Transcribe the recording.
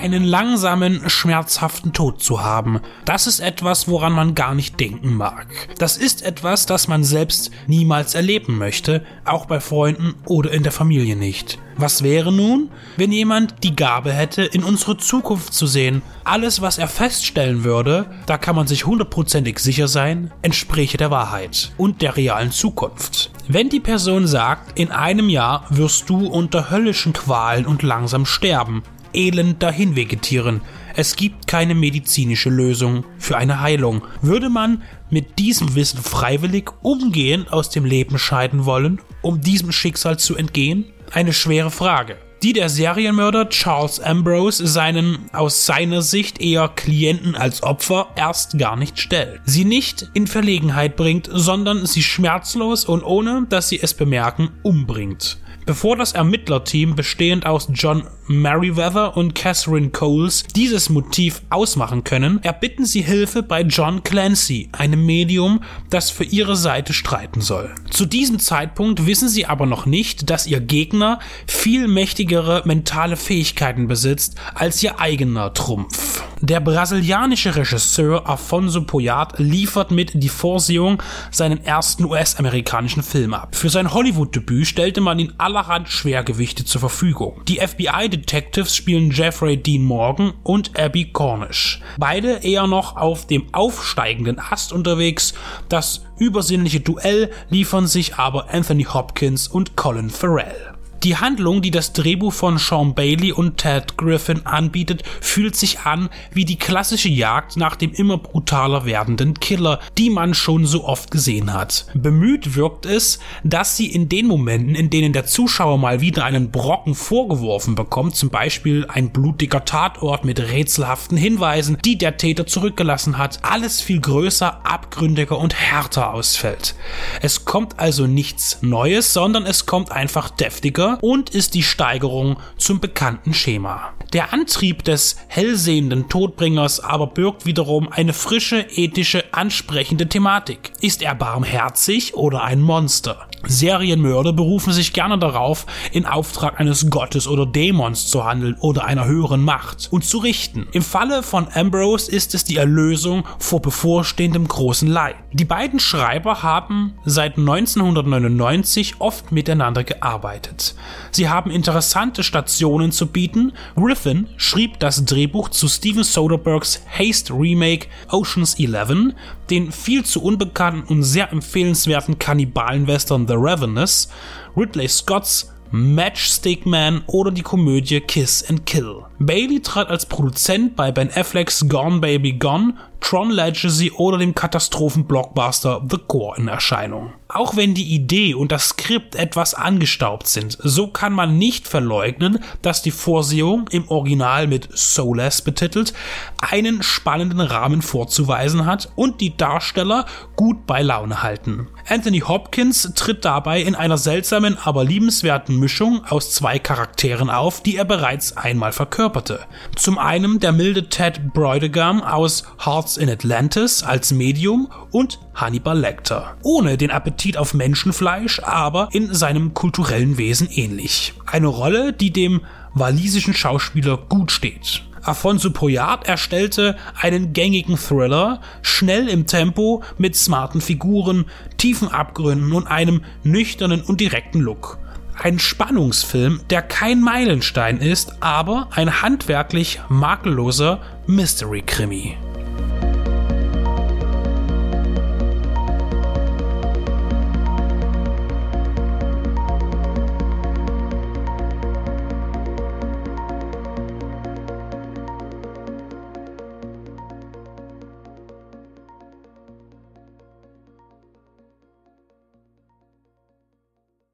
Einen langsamen, schmerzhaften Tod zu haben. Das ist etwas, woran man gar nicht denken mag. Das ist etwas, das man selbst niemals erleben möchte, auch bei Freunden oder in der Familie nicht. Was wäre nun, wenn jemand die Gabe hätte, in unsere Zukunft zu sehen? Alles, was er feststellen würde, da kann man sich hundertprozentig sicher sein, entspräche der Wahrheit und der realen Zukunft. Wenn die Person sagt, in einem Jahr wirst du unter höllischen Qualen und langsam sterben, elend dahin vegetieren. Es gibt keine medizinische Lösung für eine Heilung. Würde man mit diesem Wissen freiwillig umgehend aus dem Leben scheiden wollen, um diesem Schicksal zu entgehen? Eine schwere Frage die der Serienmörder Charles Ambrose seinen aus seiner Sicht eher Klienten als Opfer erst gar nicht stellt. Sie nicht in Verlegenheit bringt, sondern sie schmerzlos und ohne dass sie es bemerken umbringt. Bevor das Ermittlerteam bestehend aus John Merriweather und Catherine Coles dieses Motiv ausmachen können, erbitten sie Hilfe bei John Clancy, einem Medium, das für ihre Seite streiten soll. Zu diesem Zeitpunkt wissen sie aber noch nicht, dass ihr Gegner viel mächtigere mentale Fähigkeiten besitzt als ihr eigener Trumpf. Der brasilianische Regisseur Afonso Poyat liefert mit Die Vorsehung seinen ersten US-amerikanischen Film ab. Für sein Hollywood-Debüt stellte man ihn allerhand Schwergewichte zur Verfügung. Die FBI-Detectives spielen Jeffrey Dean Morgan und Abby Cornish. Beide eher noch auf dem aufsteigenden Ast unterwegs. Das übersinnliche Duell liefern sich aber Anthony Hopkins und Colin Farrell. Die Handlung, die das Drehbuch von Sean Bailey und Ted Griffin anbietet, fühlt sich an wie die klassische Jagd nach dem immer brutaler werdenden Killer, die man schon so oft gesehen hat. Bemüht wirkt es, dass sie in den Momenten, in denen der Zuschauer mal wieder einen Brocken vorgeworfen bekommt, zum Beispiel ein blutiger Tatort mit rätselhaften Hinweisen, die der Täter zurückgelassen hat, alles viel größer, abgründiger und härter ausfällt. Es kommt also nichts Neues, sondern es kommt einfach deftiger und ist die Steigerung zum bekannten Schema. Der Antrieb des hellsehenden Todbringers aber birgt wiederum eine frische, ethische, ansprechende Thematik. Ist er barmherzig oder ein Monster? Serienmörder berufen sich gerne darauf, in Auftrag eines Gottes oder Dämons zu handeln oder einer höheren Macht und zu richten. Im Falle von Ambrose ist es die Erlösung vor bevorstehendem großen Leid. Die beiden Schreiber haben seit 1999 oft miteinander gearbeitet. Sie haben interessante Stationen zu bieten. Griffin schrieb das Drehbuch zu Steven Soderberghs Haste Remake Ocean's Eleven, den viel zu unbekannten und sehr empfehlenswerten Kannibalen-Western The Ravenous, Ridley Scotts Matchstick Man oder die Komödie Kiss and Kill. Bailey trat als Produzent bei Ben Afflecks Gone Baby Gone, Tron Legacy oder dem Katastrophen-Blockbuster The Core in Erscheinung. Auch wenn die Idee und das Skript etwas angestaubt sind, so kann man nicht verleugnen, dass die Vorsehung im Original mit Soulless betitelt einen spannenden Rahmen vorzuweisen hat und die Darsteller gut bei Laune halten. Anthony Hopkins tritt dabei in einer seltsamen, aber liebenswerten Mischung aus zwei Charakteren auf, die er bereits einmal verkörperte. Zum einen der milde Ted Broidegam aus Hearts in Atlantis als Medium und Hannibal Lecter. Ohne den Appetit auf Menschenfleisch, aber in seinem kulturellen Wesen ähnlich. Eine Rolle, die dem walisischen Schauspieler gut steht. Afonso Poyard erstellte einen gängigen Thriller, schnell im Tempo, mit smarten Figuren, tiefen Abgründen und einem nüchternen und direkten Look. Ein Spannungsfilm, der kein Meilenstein ist, aber ein handwerklich makelloser Mystery-Krimi.